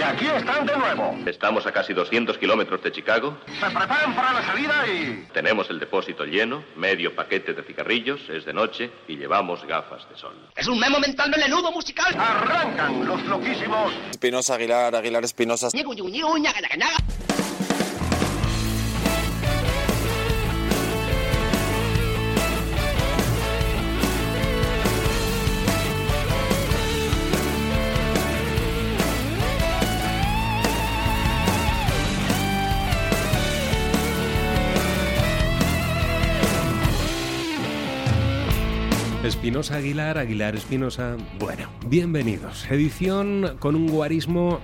Y aquí están de nuevo. Estamos a casi 200 kilómetros de Chicago. Se preparan para la salida y... Tenemos el depósito lleno, medio paquete de cigarrillos, es de noche y llevamos gafas de sol. Es un memo mental melenudo musical. Arrancan los loquísimos. Espinosa Aguilar, Aguilar Espinosa. Espinosa Aguilar, Aguilar Espinosa. Bueno, bienvenidos. Edición con un guarismo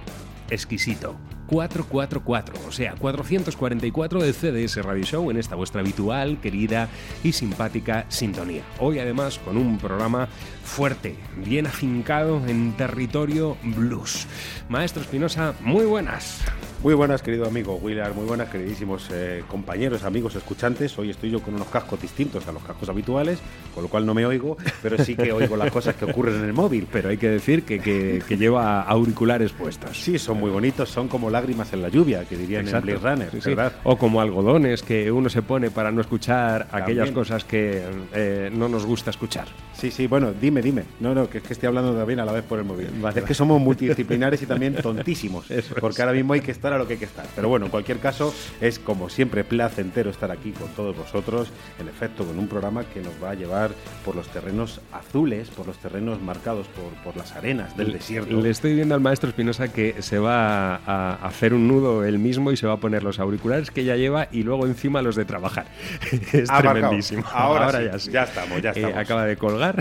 exquisito. 444, o sea, 444 de CDS Radio Show en esta vuestra habitual, querida y simpática sintonía. Hoy además con un programa fuerte, bien afincado en territorio blues. Maestro Espinosa, muy buenas. Muy buenas, querido amigo Willard, muy buenas, queridísimos eh, compañeros, amigos, escuchantes. Hoy estoy yo con unos cascos distintos a los cascos habituales, con lo cual no me oigo, pero sí que oigo las cosas que ocurren en el móvil. Pero hay que decir que, que- que lleva auriculares puestos. Sí, son muy bonitos, son como lágrimas en la lluvia, que dirían Exacto. en Blade Runner, Sí, sí. ¿verdad? O como algodones que uno se pone para no escuchar aquellas También. cosas que eh, no nos gusta escuchar. Sí, sí, bueno, dime, dime. No, no, que es que estoy hablando también a la vez por el móvil. Vale, es que somos multidisciplinares y también tontísimos, Eso es. porque ahora mismo hay que estar a lo que hay que estar. Pero bueno, en cualquier caso, es como siempre placentero estar aquí con todos vosotros, en efecto, con un programa que nos va a llevar por los terrenos azules, por los terrenos marcados por, por las arenas del desierto. Le estoy viendo al maestro Espinosa que se va a hacer un nudo él mismo y se va a poner los auriculares que ya lleva y luego encima los de trabajar. es tremendísimo. Ahora sí, ya sí. ya estamos, ya Eh, estamos. acaba de colgar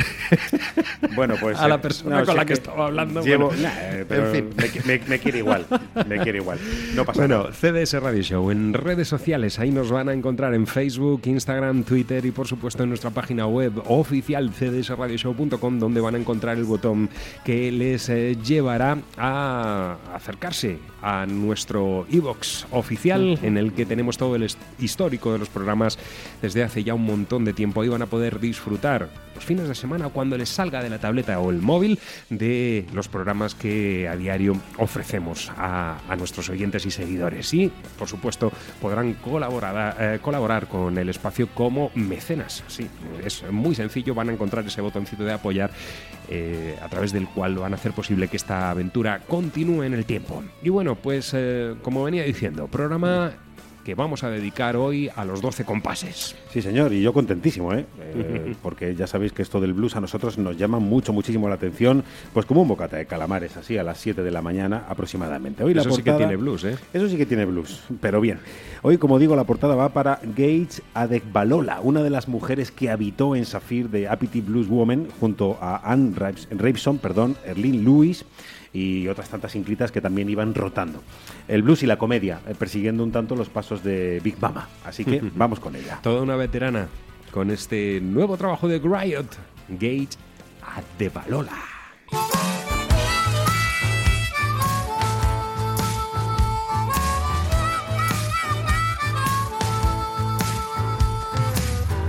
Bueno, pues a la eh, persona no, con la que estaba hablando. Llevo, bueno. Nah, eh, pero En fin. me, me- me quiere igual, me quiere igual. No pasa Bueno, nada. CDS Radio Show en redes sociales, ahí nos van a encontrar en Facebook, Instagram, Twitter y por supuesto en nuestra página web oficial cdsradioshow.com donde van a encontrar el botón que les eh, llevará a acercarse a nuestro iBox oficial en el que tenemos todo el histórico de los programas desde hace ya un montón de tiempo. Ahí van a poder disfrutar los fines de semana o cuando les salga de la tableta o el móvil de los programas que a diario ofrecemos a, nuestros oyentes y seguidores. Y, por supuesto, podrán colaborar, eh, colaborar con el espacio como mecenas. Sí, es muy sencillo, van a encontrar ese botoncito de apoyar eh, a través del cual van a hacer posible que esta aventura continúe en el tiempo. Y bueno, pues eh, como venía diciendo, programa que vamos a dedicar hoy a los 12 compases. Sí, señor, y yo contentísimo, ¿eh? Eh, porque ya sabéis que esto del blues a nosotros nos llama mucho, muchísimo la atención, pues como un bocata de calamares, así a las 7 de la mañana aproximadamente. Hoy la Eso sí que portada- tiene blues, ¿eh? Eso sí que tiene blues, pero bien. Hoy, como digo, la portada va para Gage Adekbalola, una de las mujeres que habitó en Saphir de Appity Blues Woman, junto a Anne Raveson, perdón, Erlene Lewis y otras tantas inclitas que también iban rotando. El blues y la comedia, eh, persiguiendo un tanto los pasos de Big Mama. Así que vamos con ella. Toda una veterana con este nuevo trabajo de Griot, Gage Adebalola.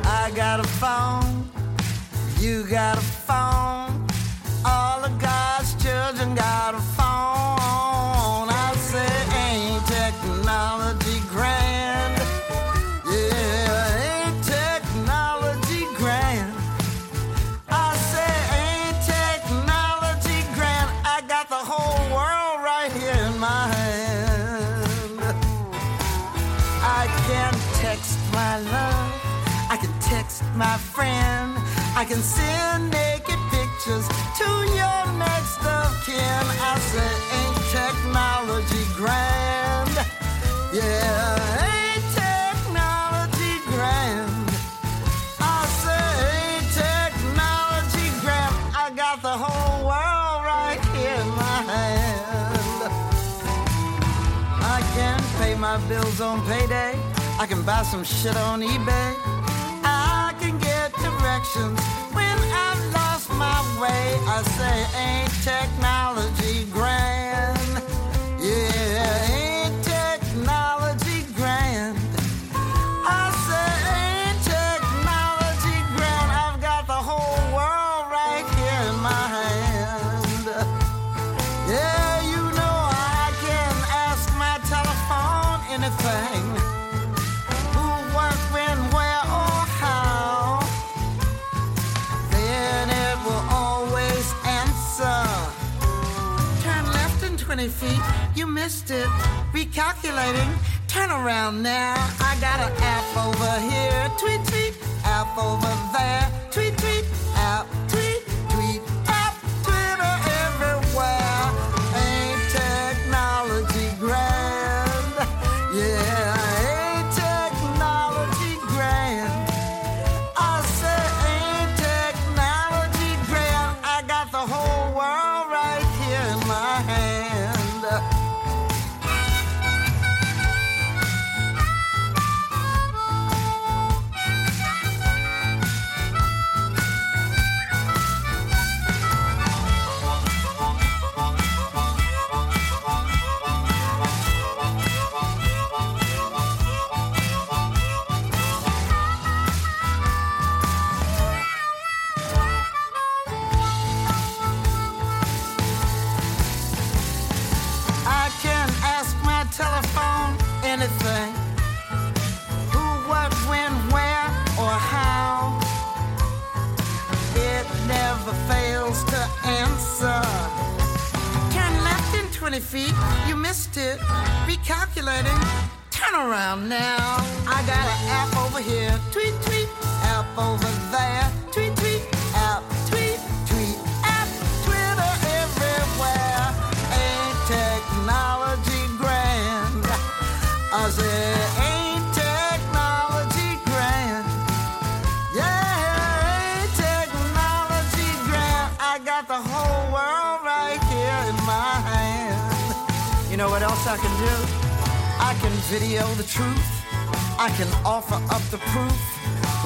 I got a phone, you got a phone, can send naked pictures to your next of kin. I say, ain't technology grand? Yeah, ain't technology grand? I say, ain't technology grand? I got the whole world right here in my hand. I can pay my bills on payday. I can buy some shit on eBay. I can get directions I've lost my way. I say, ain't technology grand? Missed it. Recalculating, turn around now. I got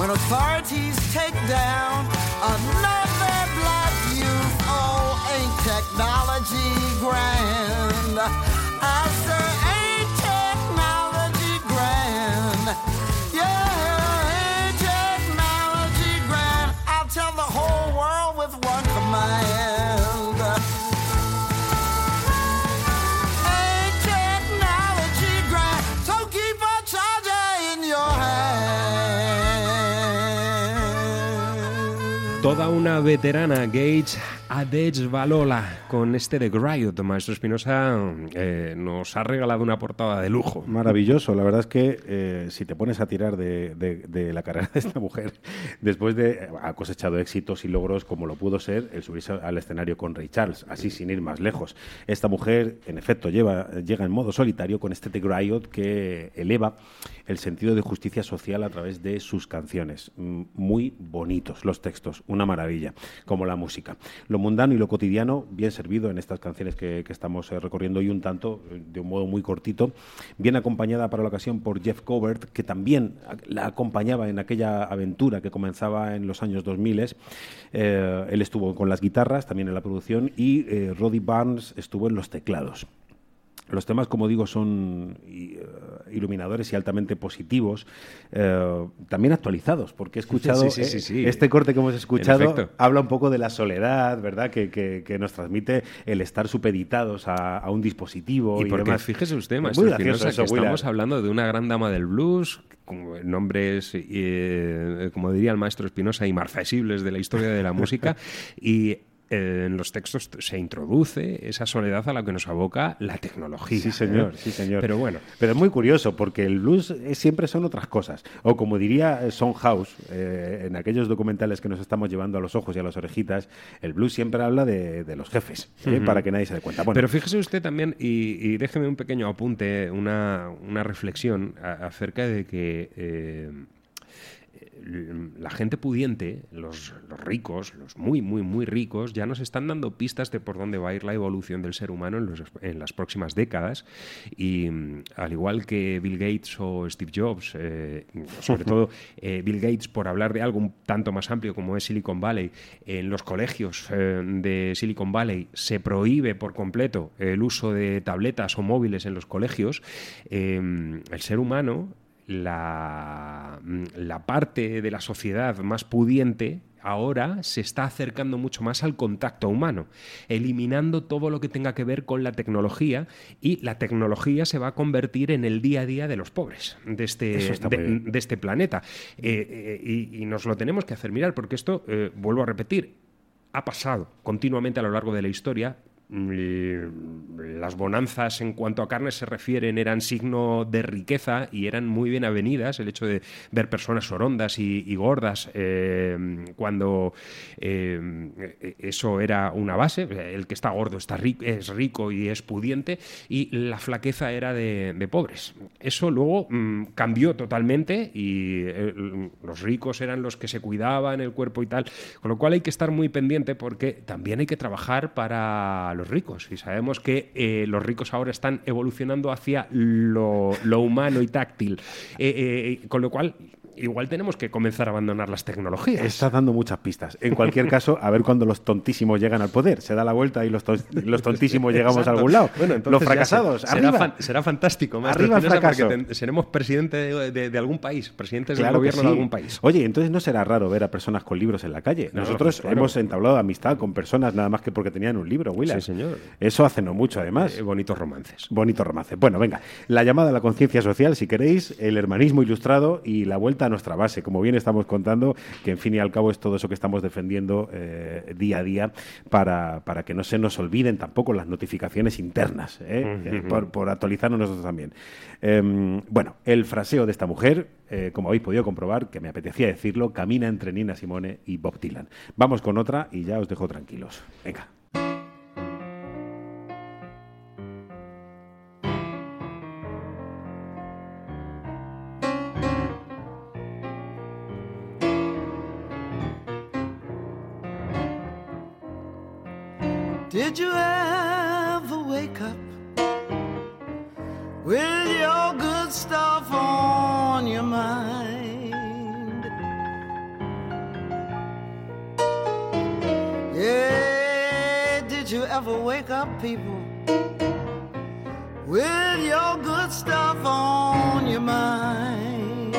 When authorities take down another black youth, oh, ain't technology grand? I say, ain't technology grand? Yeah, ain't technology grand? I'll tell the whole world with one command. Toda una veterana, Gage Adech Balola, con este de Griot. Maestro Espinosa eh, nos ha regalado una portada de lujo. Maravilloso. La verdad es que eh, si te pones a tirar de, de- de la carrera de esta mujer, después de ha cosechado éxitos y logros como lo pudo ser el subirse al escenario con Ray Charles, así sin ir más lejos. Esta mujer, en efecto, llega en modo solitario con este The Griot que eleva el sentido de justicia social a través de sus canciones. Mm, Muy bonitos los textos, una maravilla, como la música. Lo mundano y lo cotidiano, bien servido en estas canciones que, estamos eh, recorriendo y un tanto, eh, de un modo muy cortito, bien acompañada para la ocasión por Jeff Covert, que también la acompañaba en aquella aventura que comenzaba en los años 2000. Eh, él estuvo con las guitarras, también en la producción, y eh, Roddy Barnes estuvo en los teclados. Los temas, como digo, son eh, iluminadores y altamente positivos, eh, también actualizados, porque he escuchado Sí, sí, sí, eh, este corte que hemos escuchado, habla un poco de la soledad, ¿verdad? Que, que- que nos transmite el estar supeditados a, a un dispositivo. Y Y, porque demás. fíjese usted, Willard. estamos hablando de una gran dama del blues, con nombres, eh, como diría el maestro Espinosa, inmarcesibles de la historia de la música, y en los textos se introduce esa soledad a la que nos aboca la tecnología. Sí, señor, ¿eh? sí, señor. Pero bueno, Pero es muy curioso porque el blues siempre son otras cosas. O como diría eh, Son House, eh, en aquellos documentales que nos estamos llevando a los ojos y a las orejitas, el blues siempre habla de, de los jefes, ¿eh? para que nadie se dé cuenta. Bueno, Pero fíjese usted también, y, y déjeme un pequeño apunte, una, una reflexión a- acerca de que eh, la gente pudiente, los, los ricos, los muy, muy, muy ricos, ya nos están dando pistas de por dónde va a ir la evolución del ser humano en, los- en las próximas décadas. Y mm, al igual que Bill Gates o Steve Jobs, eh, sobre todo eh, Bill Gates, por hablar de algo un tanto más amplio como es Silicon Valley, en los colegios eh, de Silicon Valley se prohíbe por completo el uso de tabletas o móviles en los colegios, el ser humano la, la parte de la sociedad más pudiente ahora se está acercando mucho más al contacto humano, eliminando todo lo que tenga que ver con la tecnología y la tecnología se va a convertir en el día a día de los pobres de este, de, este planeta. Eh, eh, y, y nos lo tenemos que hacer mirar porque esto, eh, vuelvo a repetir, ha pasado continuamente a lo largo de la historia las bonanzas en cuanto a carne se refieren eran signo de riqueza y eran muy bien avenidas. El hecho de ver personas orondas y, gordas eh, cuando eh, eso era una base. El que está gordo está rico, es rico y es pudiente y la flaqueza era de, de pobres. Eso luego mm, cambió totalmente y eh, los ricos eran los que se cuidaban el cuerpo y tal. Con lo cual hay que estar muy pendiente porque también hay que trabajar para los ricos. Y sabemos que eh, los ricos ahora están evolucionando hacia lo, lo humano y táctil. Eh, eh, con lo cual, igual tenemos que comenzar a abandonar las tecnologías. Estás dando muchas pistas. En cualquier caso, a ver cuando los tontísimos llegan al poder. Se da la vuelta y los, ton- los tontísimos llegamos Exacto. a algún lado. Bueno, entonces los fracasados, se- será, arriba. fan- será fantástico. maestro Arriba fracaso. seremos presidente de, de- de algún país, presidentes del Claro gobierno sí. de algún país. Oye, entonces no será raro ver a personas con libros en la calle. No, Nosotros claro. hemos entablado amistad con personas nada más que porque tenían un libro, Willas. Sí, señor. Eso hace no mucho, además. Eh, bonitos romances. Bonito romance. Bueno, venga, la llamada a la conciencia social, si queréis, el hermanismo ilustrado y la vuelta a nuestra base. Como bien estamos contando, que en fin y al cabo es todo eso que estamos defendiendo eh, día a día para, para que no se nos olviden tampoco las notificaciones internas, ¿eh? Eh, por, por actualizarnos nosotros también. Em, bueno, el fraseo de esta mujer, como habéis podido comprobar, que me apetecía decirlo, camina entre Nina Simone y Bob Dylan. Vamos con otra y ya os dejo tranquilos. Venga. With your good stuff on your mind? Yeah, did you ever wake up, people, with your good stuff on your mind?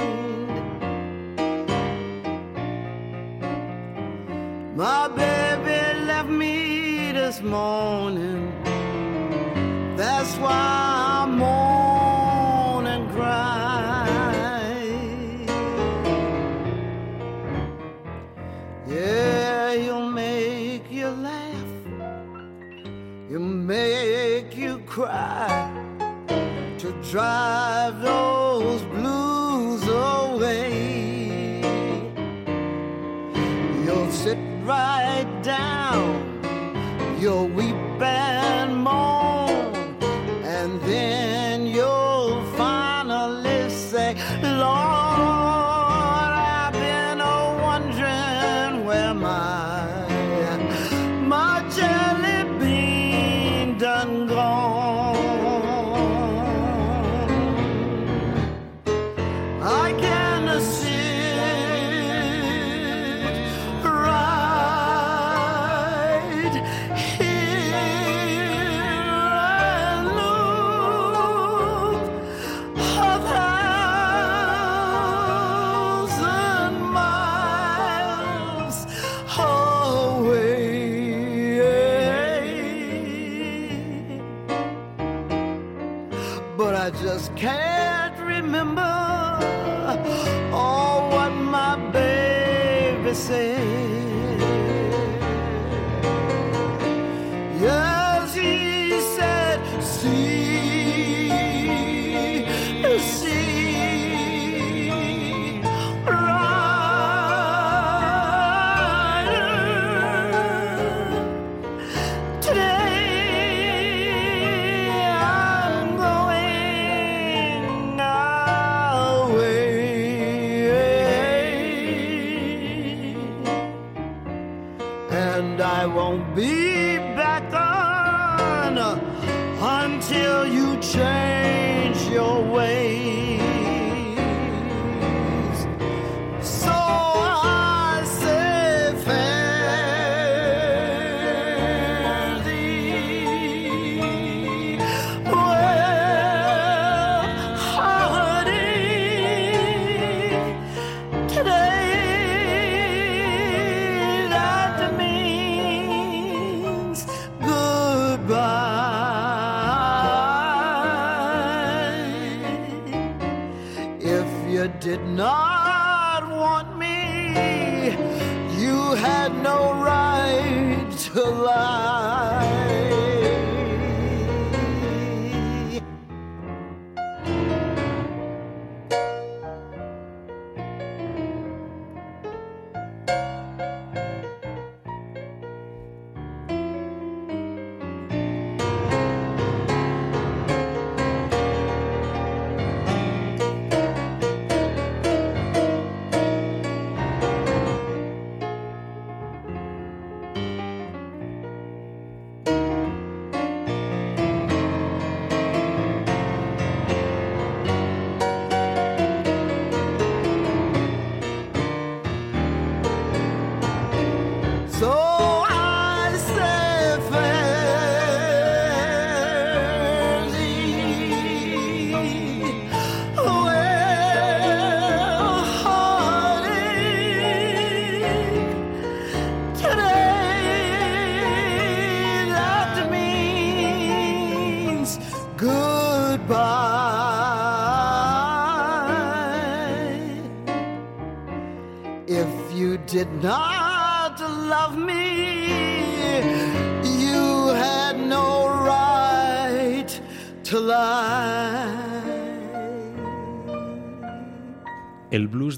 My baby left me this morning. That's why to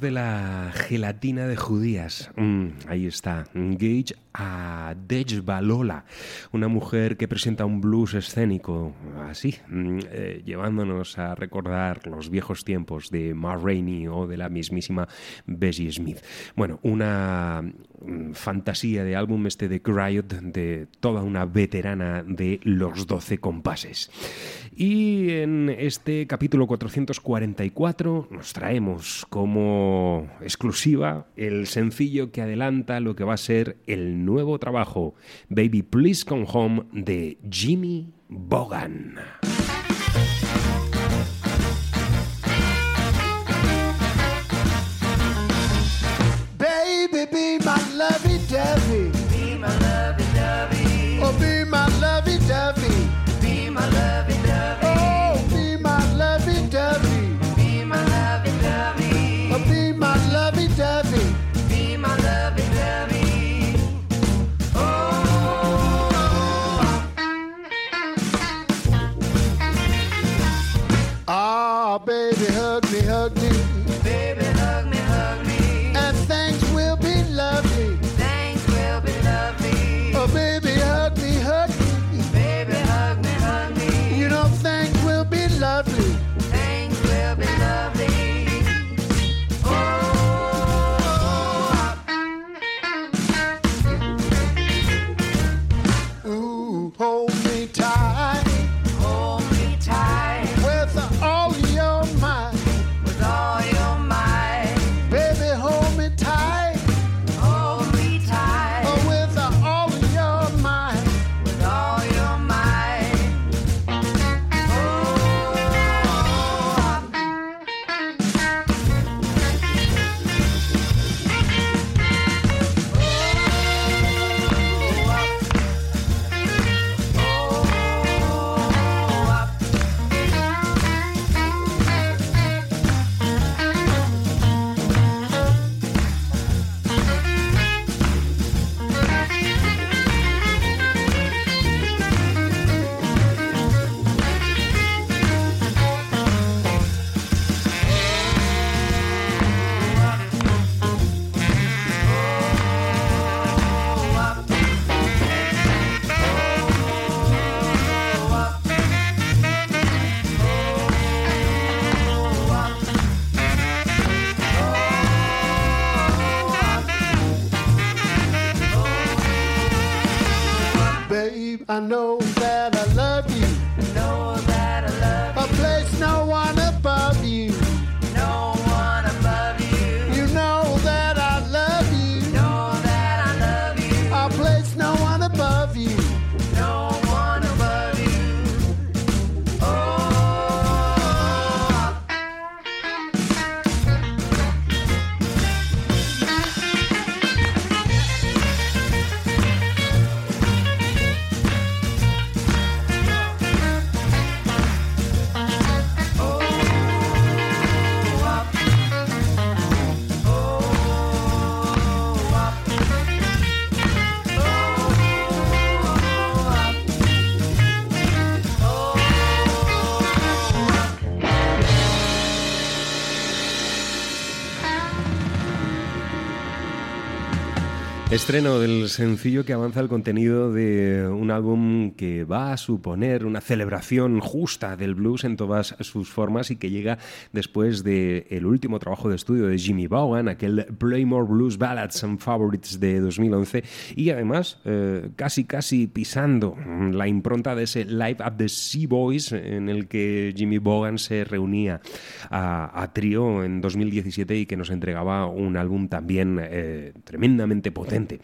de la gelatina de judías. Mm, ahí está. Gage a Balola, una mujer que presenta un blues escénico así, mm, eh, llevándonos a recordar los viejos tiempos de Ma Rainey o de la mismísima Bessie Smith. Bueno, una fantasía de álbum este de Riot de toda una veterana de los 12 compases. Y en este capítulo 444 nos traemos como exclusiva el sencillo que adelanta lo que va a ser el nuevo trabajo, Baby Please Come Home, de Jimmy Bogan. Lovey-dovey. Be my lovey-dovey. Oh, be my lovey-dovey. Be my lovey-dovey. Oh, be my lovey-dovey. Be my lovey-dovey. Oh, be my lovey-dovey. Be my lovey-dovey. Oh. Ah, baby, hug me, hug me. Estreno del sencillo que avanza el contenido de un álbum que va a suponer una celebración justa del blues en todas sus formas y que llega después del el último trabajo de estudio de Jimmy Vaughan, aquel Playmore Blues Ballads and Favorites de 2011 y además eh, casi casi pisando la impronta de ese Live at the Sea Boys en el que Jimmy Vaughan se reunía a, a trío en 2017 y que nos entregaba un álbum también eh, tremendamente potente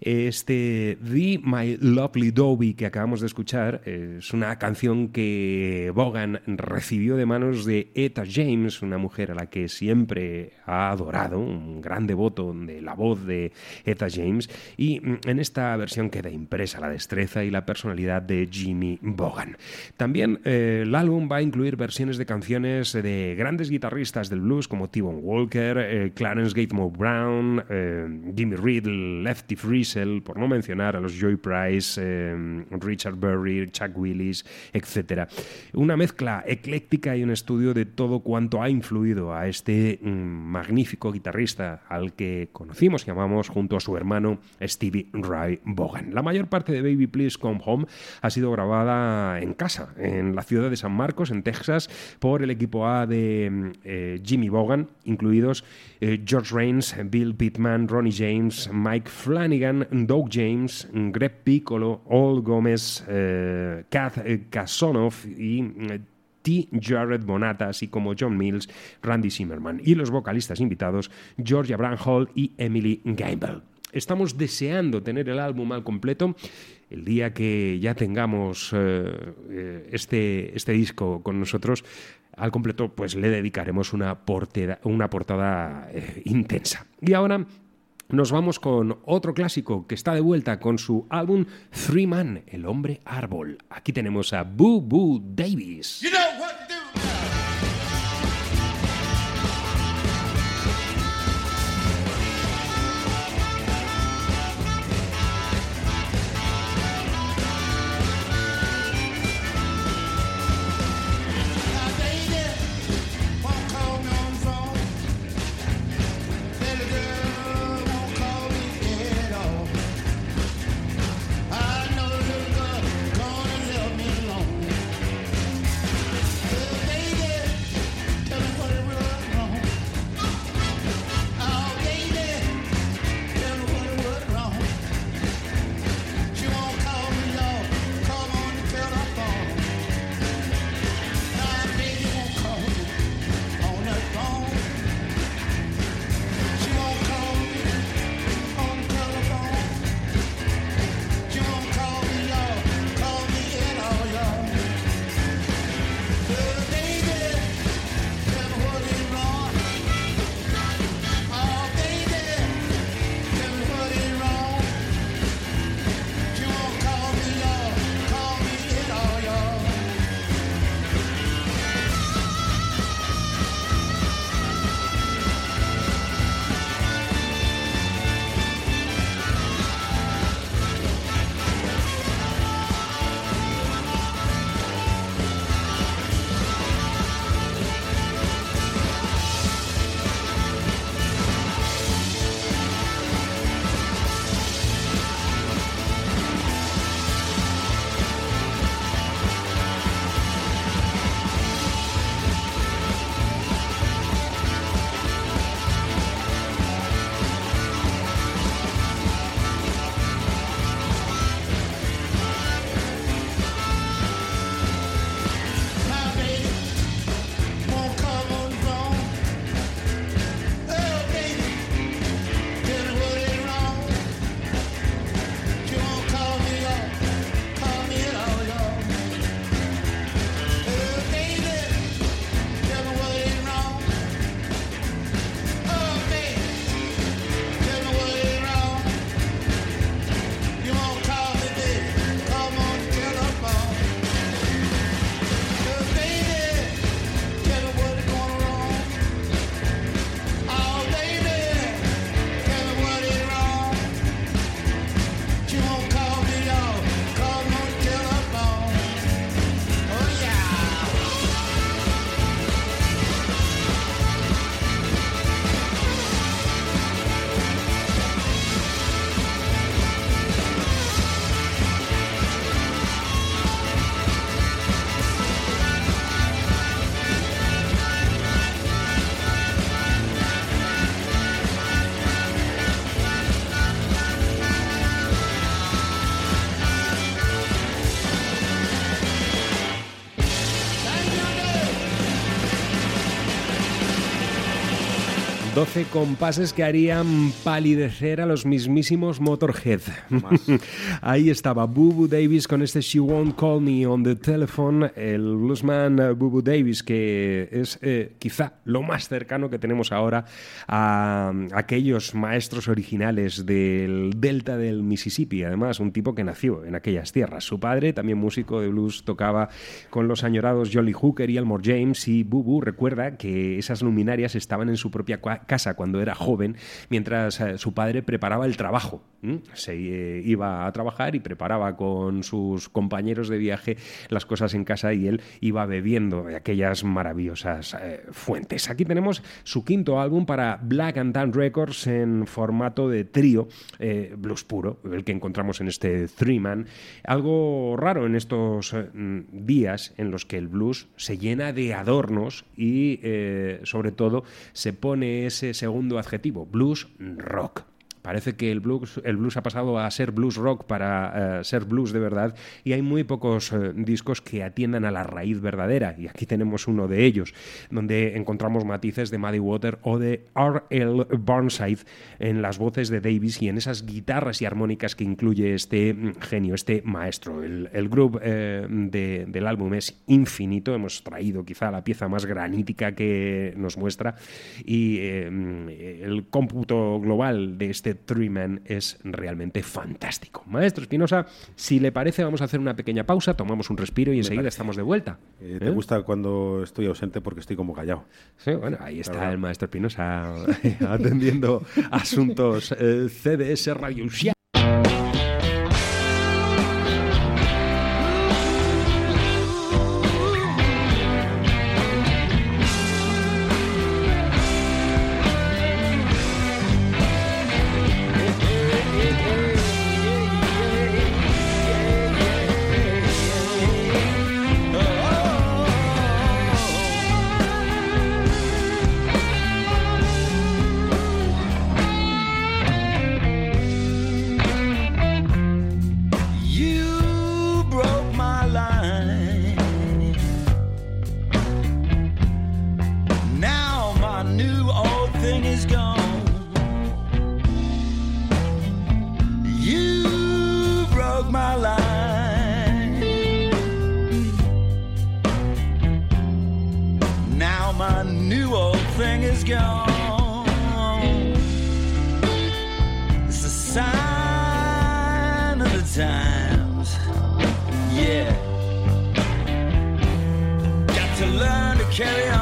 Este The My Lovely Dobie que acabamos de escuchar es una canción que Bogan recibió de manos de Eta James, una mujer a la que siempre ha adorado, un gran devoto de la voz de Eta James, y en esta versión queda impresa la destreza y la personalidad de Jimmy Bogan. También eh, el álbum va a incluir versiones de canciones de grandes guitarristas del blues como T-Bone Walker, eh, Clarence Gatemore Brown, eh, Jimmy Riddle, Lefty Por no mencionar a los Joy Price, eh, Richard Berry, Chuck Willis, etc. Una mezcla ecléctica y un estudio de todo cuanto ha influido a este mm, magnífico guitarrista al que conocimos y llamamos junto a su hermano Stevie Ray Vaughan. La mayor parte de Baby Please Come Home ha sido grabada en casa, en la ciudad de San Marcos, en Texas, por el equipo A de mm, eh, Jimmy Vaughan, incluidos eh, George Rains, Bill Pittman, Ronnie James, Mike Flanagan, Doug James, Greg Piccolo, Ol Gómez, eh, Kath eh, Kasonov y eh, T. Jared Bonata, así como John Mills, Randy Zimmerman y los vocalistas invitados Georgia Hall y Emily Gamble. Estamos deseando tener el álbum al completo. El día que ya tengamos eh, este, este disco con nosotros al completo, pues le dedicaremos una, una portada intensa. Y ahora nos vamos con otro clásico que está de vuelta con su álbum Three Man, El Hombre Árbol. Aquí tenemos a Boo Boo Davis. 12 compases que harían palidecer a los mismísimos Motorhead. Ahí estaba Boo Davis con este She Won't Call Me on the Telephone, el bluesman Boo Davis, que es eh, quizá lo más cercano que tenemos ahora a aquellos maestros originales del delta del Mississippi. Además, un tipo que nació en aquellas tierras. Su padre, también músico de blues, tocaba con los añorados Jolly Hooker y Elmore James y Boo Boo recuerda que esas luminarias estaban en su propia cua- casa cuando era joven, mientras eh, su padre preparaba el trabajo. Se eh, iba a trabajar y preparaba con sus compañeros de viaje las cosas en casa y él iba bebiendo de aquellas maravillosas eh, fuentes. Aquí tenemos su quinto álbum para Black and Tan Records en formato de trío, blues puro, el que encontramos en este Three Man. Algo raro en estos mm, días en los que el blues se llena de adornos y sobre todo se pone segundo adjetivo, blues rock. Parece que el blues, el blues ha pasado a ser blues rock para eh, ser blues de verdad y hay muy pocos eh, discos que atiendan a la raíz verdadera y aquí tenemos uno de ellos donde encontramos matices de Muddy Water o de R.L. Burnside en las voces de Davis y en esas guitarras y armónicas que incluye este mm, genio, este maestro. El, el groove eh, de- del álbum es infinito, hemos traído quizá la pieza más granítica que nos muestra y mm, el cómputo global de este Three Man es realmente fantástico. Maestro Espinosa, si le parece vamos a hacer una pequeña pausa, tomamos un respiro y enseguida estamos de vuelta. Eh, ¿Te ¿Eh? gusta cuando estoy ausente porque estoy como callado? Sí, bueno, ahí está Claro. el maestro Espinosa atendiendo asuntos eh, CDS Radio. My line. Now my new old thing is gone. It's a sign of the times. Yeah. Got to learn to carry on.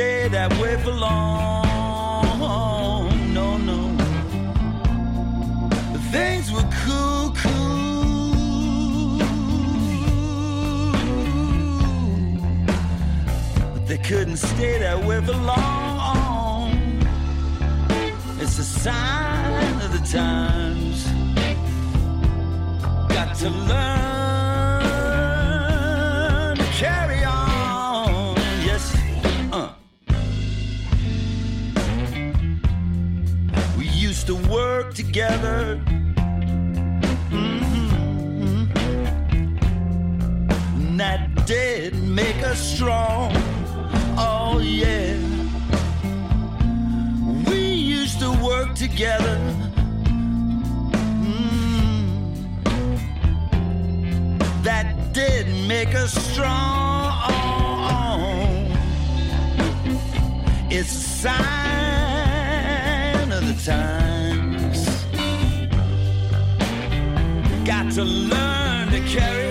Stay that way for long. No, no. Things were cool, cool. But they couldn't stay that way for long. It's a sign of the times. Got to learn together. Mm-hmm. And that did make us strong. Oh, yeah. We used to work together. Mm. That did make us strong. It's a sign of the times. Got to learn to carry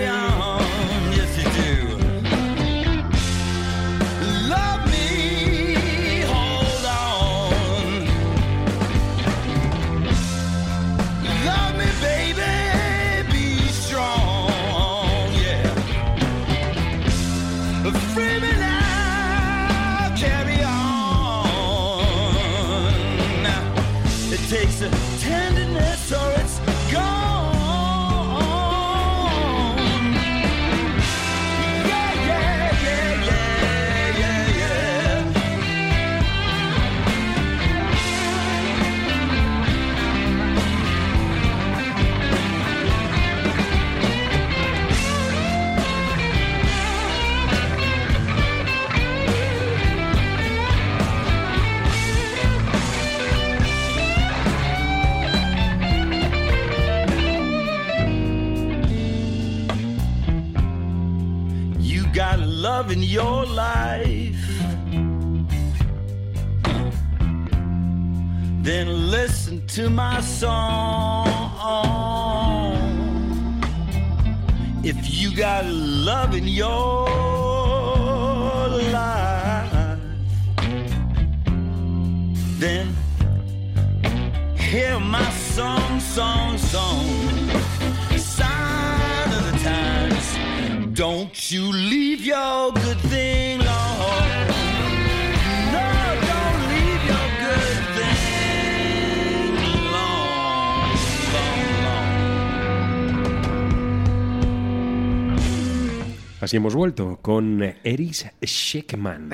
Así hemos vuelto con Eris Sheckman.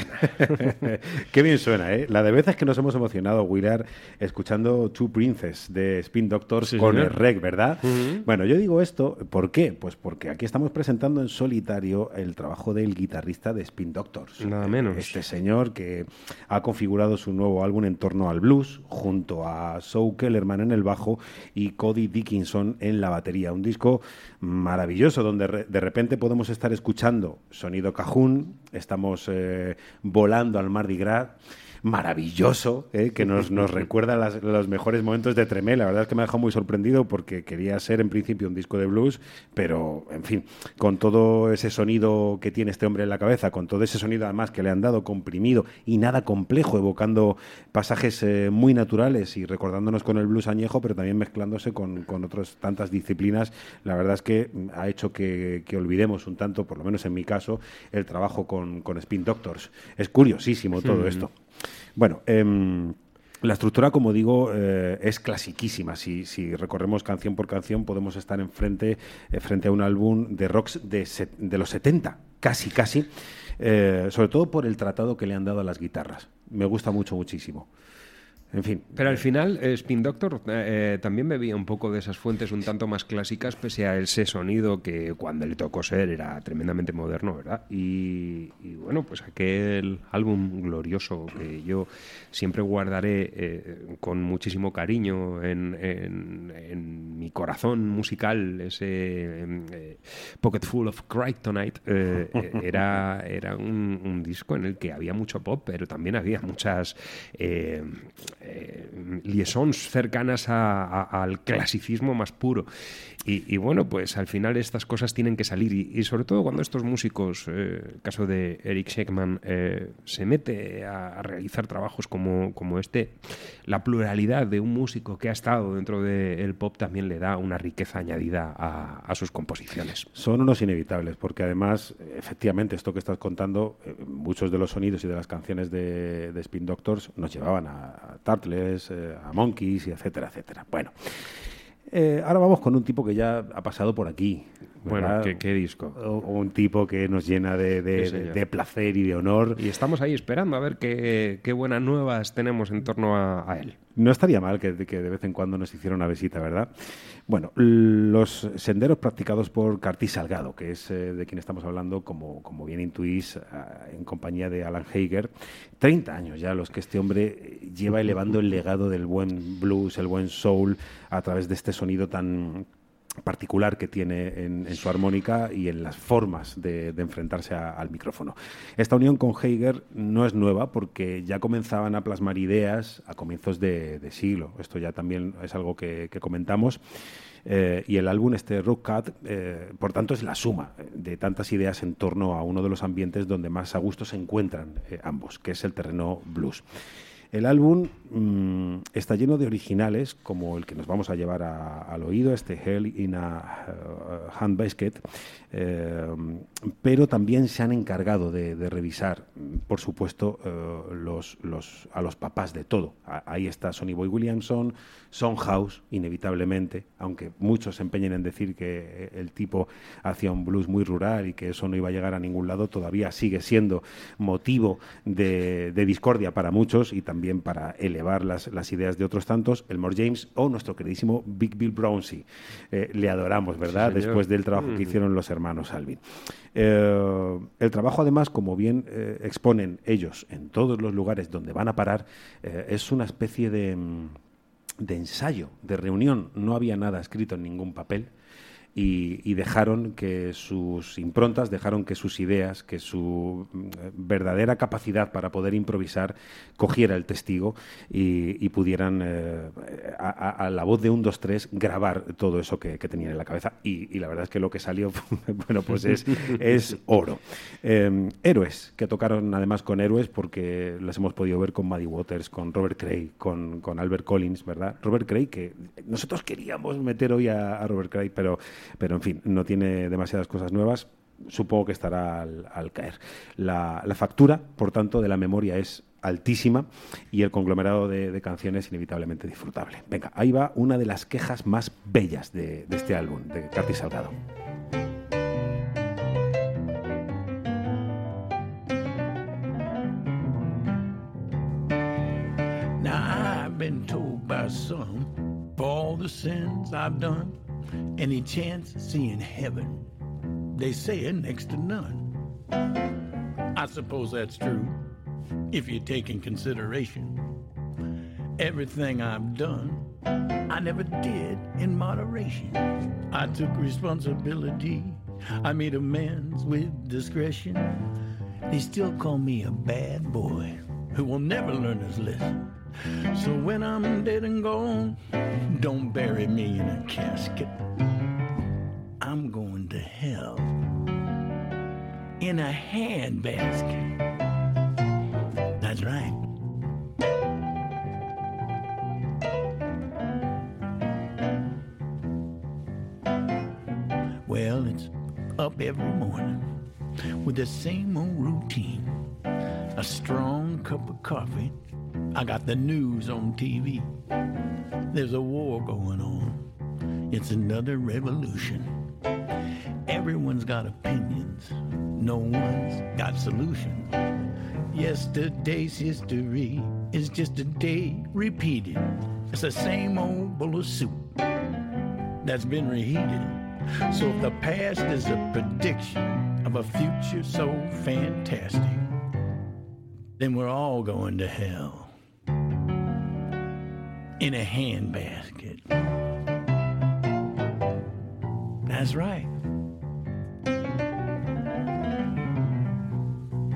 Qué bien suena, ¿eh? La de veces que nos hemos emocionado, Willard, escuchando Two Princess de Spin Doctors Sí, con el rec, ¿verdad? Bueno, yo digo esto, ¿por qué? Pues porque aquí estamos presentando en solitario el trabajo del guitarrista de Spin Doctors. Nada menos. Este señor que ha configurado su nuevo álbum en torno al blues, junto a Sue Kellerman en el bajo y Cody Dickinson en la batería. Un disco maravilloso donde re- de repente podemos estar escuchando sonido cajún, estamos eh, volando al Mardi Gras. Maravilloso, eh, que nos, nos recuerda las- los mejores momentos de Tremé. La verdad es que me ha dejado muy sorprendido porque quería ser en principio un disco de blues, pero en fin, con todo ese sonido que tiene este hombre en la cabeza, con todo ese sonido además que le han dado comprimido y nada complejo, evocando pasajes eh, muy naturales y recordándonos con el blues añejo, pero también mezclándose con, con otras tantas disciplinas, la verdad es que ha hecho que, que olvidemos un tanto, por lo menos en mi caso, el trabajo con, con Spin Doctors. Es curiosísimo todo esto. Bueno, em, la estructura, como digo, eh, es clasiquísima. Si, si recorremos canción por canción, podemos estar enfrente, eh, frente a un álbum de rocks de, de los 70, casi, casi, eh, sobre todo por el tratado que le han dado a las guitarras. Me gusta mucho, muchísimo. En fin. Pero al final, eh, Spin Doctor eh, eh, también bebía un poco de esas fuentes un tanto más clásicas, pese a ese sonido que cuando le tocó ser era tremendamente moderno, ¿verdad? Y, y bueno, pues aquel álbum glorioso que yo siempre guardaré eh, con muchísimo cariño en, en- mi corazón musical, ese eh, Pocket Full of Kryptonite, era, era un, un disco en el que había mucho pop, pero también había muchas eh, liaisons cercanas a- a- al clasicismo más puro. Y, y bueno, pues al final estas cosas tienen que salir y, y sobre todo cuando estos músicos, eh, el caso de Eric Sheckman, eh, se mete a, a realizar trabajos como, como este, la pluralidad de un músico que ha estado dentro del pop también le da una riqueza añadida a, a sus composiciones. Son unos inevitables, porque además, efectivamente, esto que estás contando, eh, muchos de los sonidos y de las canciones de, de Spin Doctors nos llevaban a, a Eh, a Monkeys, etcétera, etcétera. Bueno, eh, ahora vamos con un tipo que ya ha pasado por aquí. Bueno. ¿qué, qué disco? O- o un tipo que nos llena de, de- Sí, de placer y de honor. Y estamos ahí esperando a ver qué, qué buenas nuevas tenemos en torno a, a él. No estaría mal que, que de vez en cuando nos hiciera una visita, ¿verdad? Bueno, los senderos practicados por Carti Salgado, que es eh, de quien estamos hablando, como, como bien intuís, ah, en compañía de Alan Hager. 30 años ya los que este hombre eh, lleva elevando el legado del buen blues, el buen soul, a través de este sonido tan particular que tiene en, su armónica y en las formas de, enfrentarse al micrófono. Esta unión con Hager no es nueva porque ya comenzaban a plasmar ideas a comienzos de, siglo. Esto ya también es algo que, que comentamos. Eh, y el álbum, este Rock Cat, eh, por tanto, es la suma de tantas ideas en torno a uno de los ambientes donde más a gusto se encuentran eh, ambos, que es el terreno blues. El álbum mm, está lleno de originales, como el que nos vamos a llevar a- al oído, este Hell in a uh, Hand Basket, eh, pero también se han encargado de, revisar, por supuesto, eh, los, los- a los papás de todo. Ahí está Sonny Boy Williamson, Son House, inevitablemente, aunque muchos se empeñen en decir que el tipo hacía un blues muy rural y que eso no iba a llegar a ningún lado, todavía sigue siendo motivo de, de discordia para muchos y también para elevar las, las ideas de otros tantos, Elmore James o nuestro queridísimo Big Bill Brownsie. Eh, le adoramos, ¿verdad? Después del trabajo que hicieron los hermanos Alvin. Eh, el trabajo, además, como bien eh, exponen ellos en todos los lugares donde van a parar, es una especie de, mm, de ensayo, de reunión. No había nada escrito en ningún papel y, dejaron que sus improntas, dejaron que sus ideas, que su mm, verdadera capacidad para poder improvisar cogiera el testigo y, pudieran, eh, a, la voz de un, dos, tres, grabar todo eso que, tenían en la cabeza. Y, la verdad es que lo que salió, bueno, pues es, es oro. Eh, héroes, que tocaron además con héroes porque las hemos podido ver con Maddie Waters, con Robert Cray, con, con Albert Collins, ¿verdad? Robert Cray, que nosotros queríamos meter hoy a, a Robert Cray, pero, pero en fin, no tiene demasiadas cosas nuevas. Supongo que estará al, caer. La, factura, por tanto, de la memoria es altísima y el conglomerado de, canciones inevitablemente disfrutable. Venga, ahí va una de las quejas más bellas de, este álbum, de Curtis Salgado. Any chance seeing heaven, they say it next to none. I suppose that's true if you take in consideration everything I've done. I never did in moderation. I took responsibility. I made amends with discretion. They still call me a bad boy who will never learn his lesson. So when I'm dead and gone, don't bury me in a casket. I'm going to hell in a handbasket. That's right. Well, it's up every morning with the same old routine. A strong cup of coffee. I got the news on TV. There's a war going on. It's another revolution. Everyone's got opinions. No one's got solutions. Yesterday's history is just a day repeated. It's the same old bowl of soup that's been reheated. So if the past is a prediction of a future so fantastic, then we're all going to hell in a handbasket. That's right.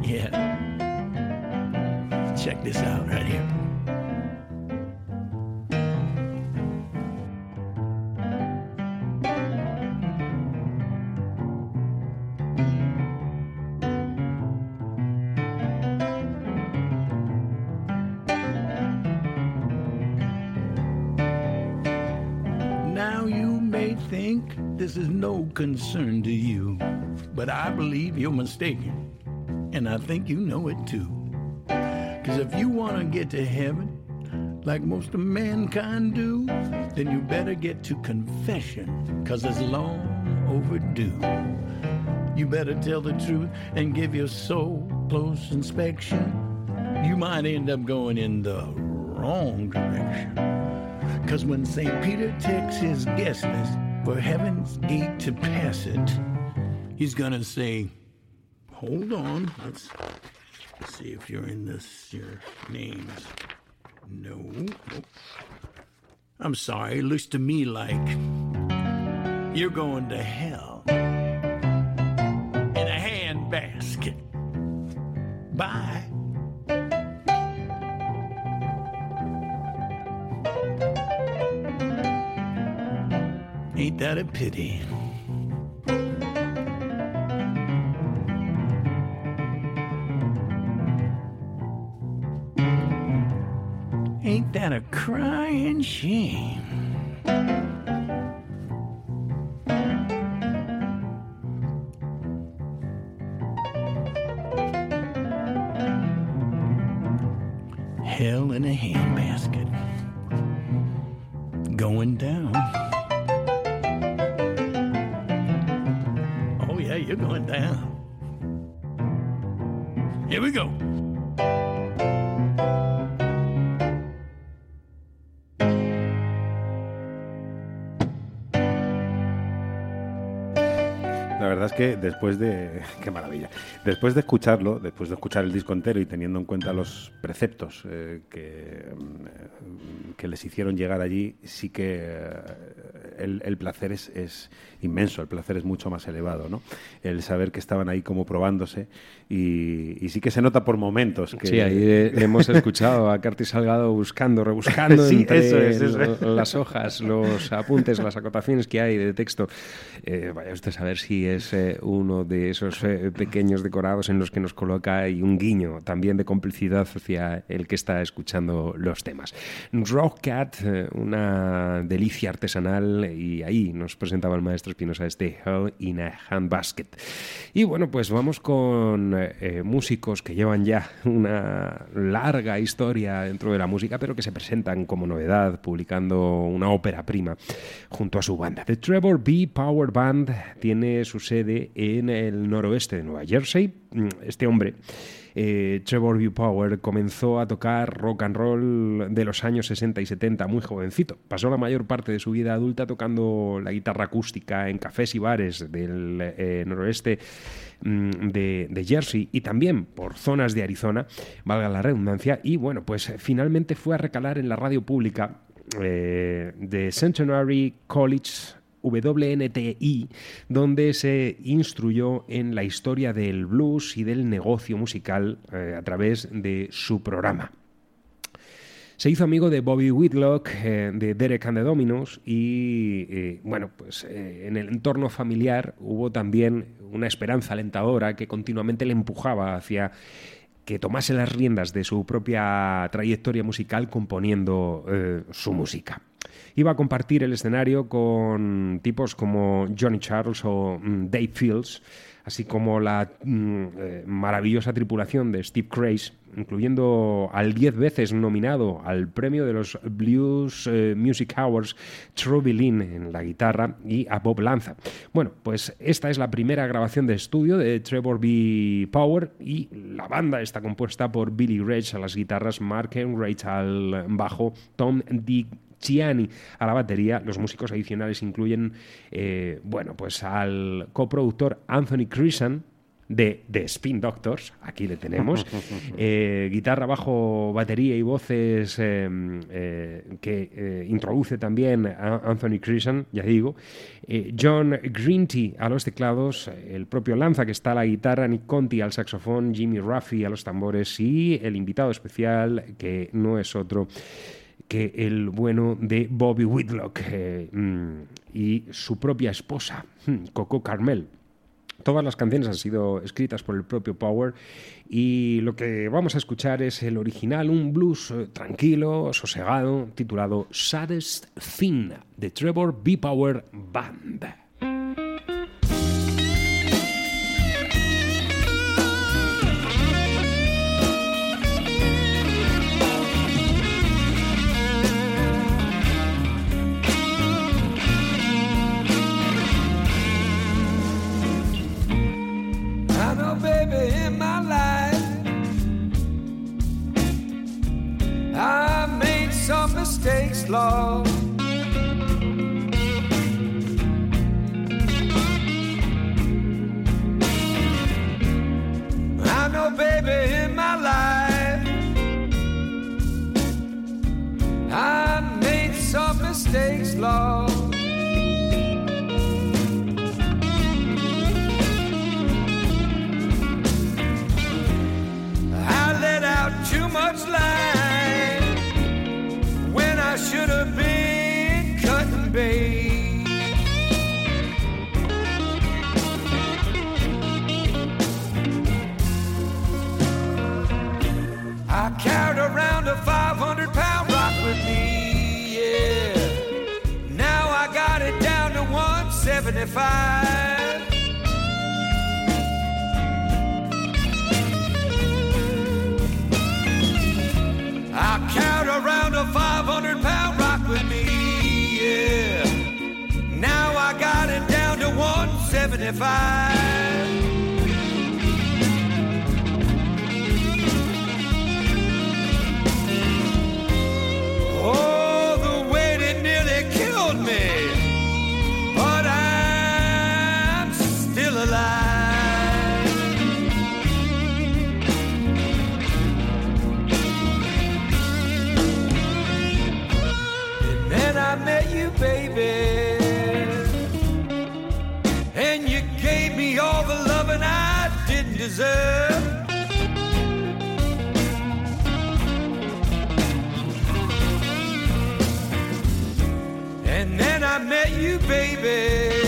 Yeah. Check this out right here. Think this is no concern to you, but I believe you're mistaken, and I think you know it too. Because if you want to get to heaven, like most of mankind do, then you better get to confession, because it's long overdue. You better tell the truth and give your soul close inspection. You might end up going in the wrong direction. Cause when St. Peter takes his guest list for heaven's gate to pass it, he's gonna say, Hold on, let's, see if you're in this your names. No. nope. I'm sorry, looks to me like you're going to hell in a handbasket. Bye. Ain't that a pity? Ain't that a crying shame? La verdad es que después de. ¡Qué maravilla! Después de escucharlo, después de escuchar el disco entero y teniendo en cuenta los preceptos eh, que, mm, que les hicieron llegar allí, sí que eh, el, el placer es, es inmenso, el placer es mucho más elevado, ¿no? El saber que estaban ahí como probándose y, y sí que se nota por momentos que... Sí, ahí eh, hemos escuchado a Curtis Salgado buscando, rebuscando Sí, entre eso es, eso es. lo- las hojas, los apuntes, las acotaciones que hay de texto. Eh, vaya usted a saber si es eh, uno de esos pequeños decorados en los que nos coloca ahí un guiño también de complicidad hacia el que está escuchando los temas. Rock Cat, una delicia artesanal, y ahí nos presentaba el maestro Espinosa este Hell in a Handbasket. Y bueno, pues vamos con eh, músicos que llevan ya una larga historia dentro de la música, pero que se presentan como novedad, publicando una ópera prima junto a su banda. The Trevor B. Power Band tiene su sede en el noroeste de Nueva Jersey. Mm, Este hombre eh, Trevor. Power comenzó a tocar rock and roll de los años 60 y 70 muy jovencito. Pasó la mayor parte de su vida adulta tocando la guitarra acústica en cafés y bares del eh, noroeste mm, de, de Jersey y también por zonas de Arizona, valga la redundancia, y bueno, pues finalmente fue a recalar en la radio pública eh, de Centenary College WNTI, donde se instruyó en la historia del blues y del negocio musical eh, a través de su programa. Se hizo amigo de Bobby Whitlock, eh, de Derek and the Dominos, y eh, bueno, pues en el entorno familiar hubo también una esperanza alentadora que continuamente le empujaba hacia que tomase las riendas de su propia trayectoria musical componiendo su música. Iba a compartir el escenario con tipos como Johnny Charles o mm, Dave Fields, así como la mm, eh, maravillosa tripulación de Steve Craze, incluyendo al 10 veces nominado al premio de los Blues eh, Music Awards, Trubby Lynn en la guitarra y a Bob Lanza. Bueno, pues esta es la primera grabación de estudio de Trevor B. Power y la banda está compuesta por Billy Rage a las guitarras, Mark Enrage al bajo, Tom Dick Chiani a la batería. Los músicos adicionales incluyen, eh, bueno, pues al coproductor Anthony Creason de The Spin Doctors, aquí le tenemos, eh, guitarra, bajo, batería y voces eh, eh, que introduce también a Anthony Creason, ya digo, John Greenty a los teclados, el propio Lanza que está a la guitarra, Nick Conti al saxofón, Jimmy Ruffy a los tambores y el invitado especial que no es otro que el bueno de Bobby Whitlock eh, mm, y su propia esposa, mm, Coco Carmel. Todas las canciones han sido escritas por el propio Power y lo que vamos a escuchar es el original, un blues eh, tranquilo, sosegado, titulado Saddest Thing de Trevor B. Power Band. love. 175. I carried around a 500 pound rock with me, yeah. Now I got it down to 175. for loving I didn't deserve. And then I met you, baby.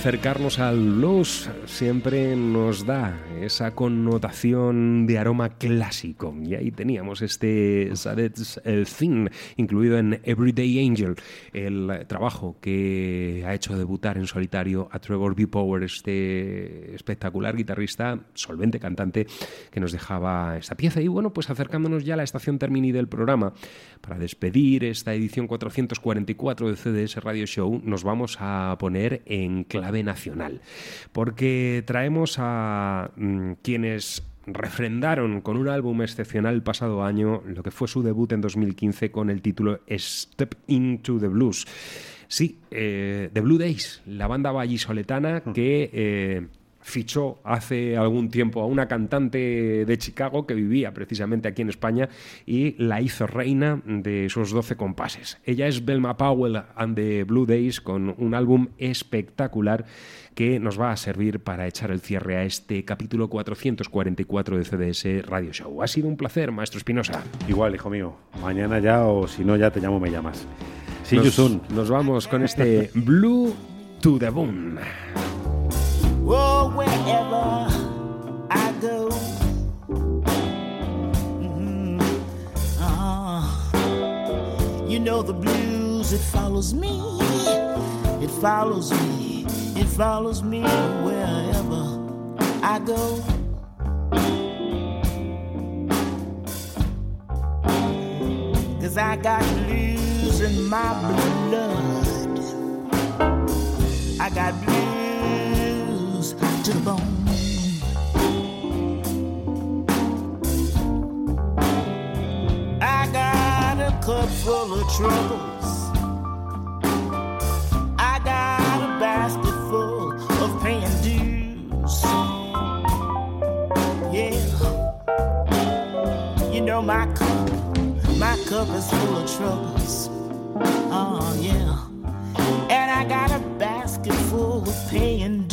Acercarnos al blues siempre nos da esa connotación de aroma clásico. Y ahí teníamos este Sadet's Thing, incluido en Everyday Angel, el trabajo que ha hecho debutar en solitario a Trevor B. Power, este espectacular guitarrista, solvente cantante, que nos dejaba esta pieza. Y bueno, pues acercándonos ya a la estación termini del programa, para despedir esta edición 444 de CDS Radio Show, nos vamos a poner en clave nacional, porque traemos a mm, quienes refrendaron con un álbum excepcional el pasado año lo que fue su debut en 2015 con el título Step Into the Blues. Sí, eh, The Blue Days, la banda vallisoletana que eh, fichó hace algún tiempo a una cantante de Chicago que vivía precisamente aquí en España y la hizo reina de esos 12 compases. Ella es Belma Powell and the Blue Days con un álbum espectacular que nos va a servir para echar el cierre a este capítulo 444 de CDS Radio Show. Ha sido un placer, maestro Espinosa. Igual, hijo mío. Mañana ya o si no ya te llamo, me llamas. See you Nos, soon. nos vamos con este Blue to the Bone. Oh, wherever I go. Mhm. Ah, you know the blues, it follows me. It follows me. It follows me wherever I go. Cause I got blues in my blood. I got blues to the bone. I got a cup full of troubles. I got a basket full of paying dues. Yeah, you know my cup, my cup is full of troubles. Oh yeah, and I got a basket full of paying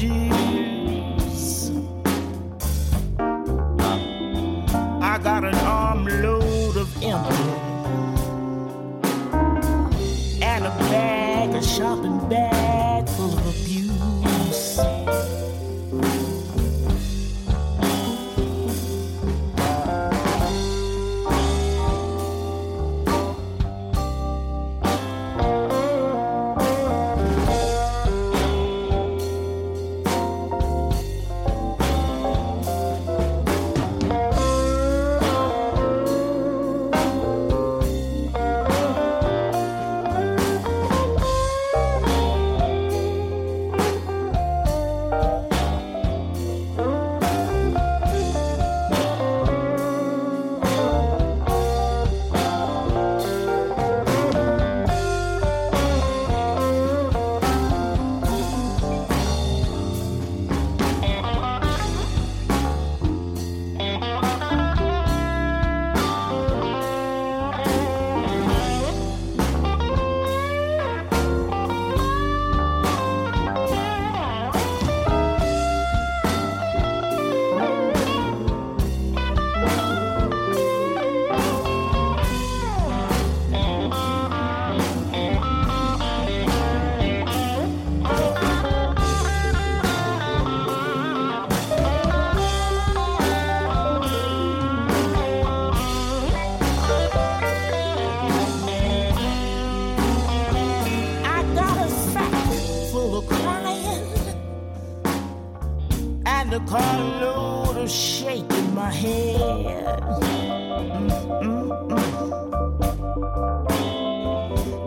and a carload of shake in my head. Mm-mm-mm.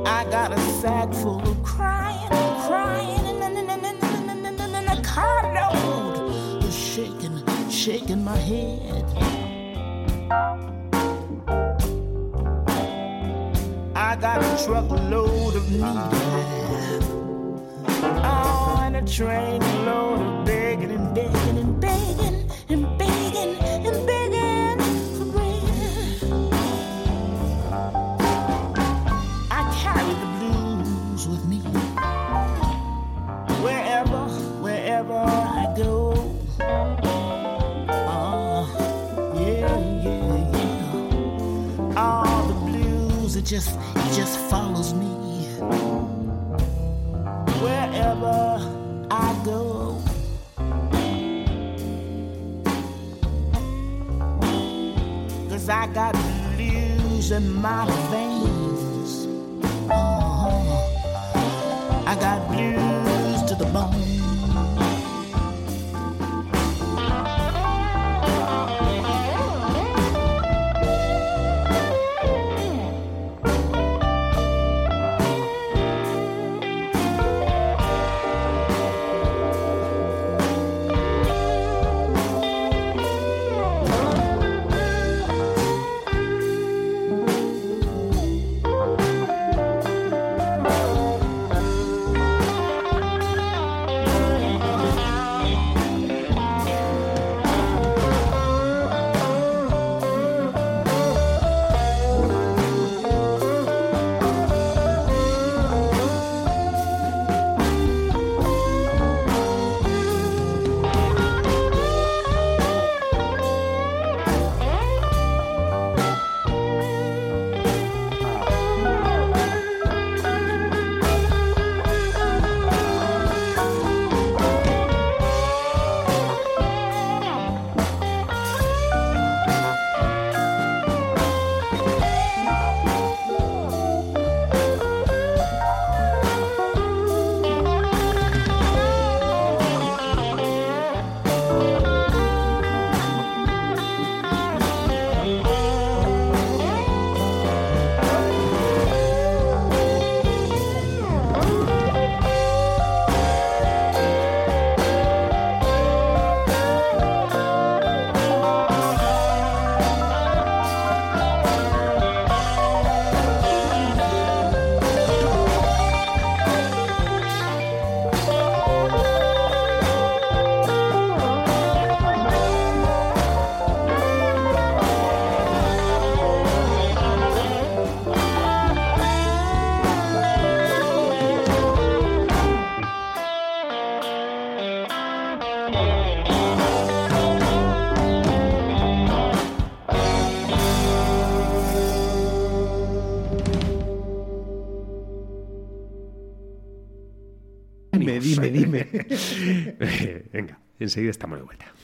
I got a sack full of crying and crying and, and, and, and, and, and, and a carload of shaking, shaking my head. I got a truckload of need. Oh and a train load of begging and begging and begging and begging and begging for bread. I carry the blues with me wherever, wherever I go. Oh, yeah, yeah, yeah. All the blues, it just, it just follows me wherever I go. Cause I got blues in my veins. Uh-huh. I got blues to the bone. Dime. Venga, enseguida estamos de vuelta.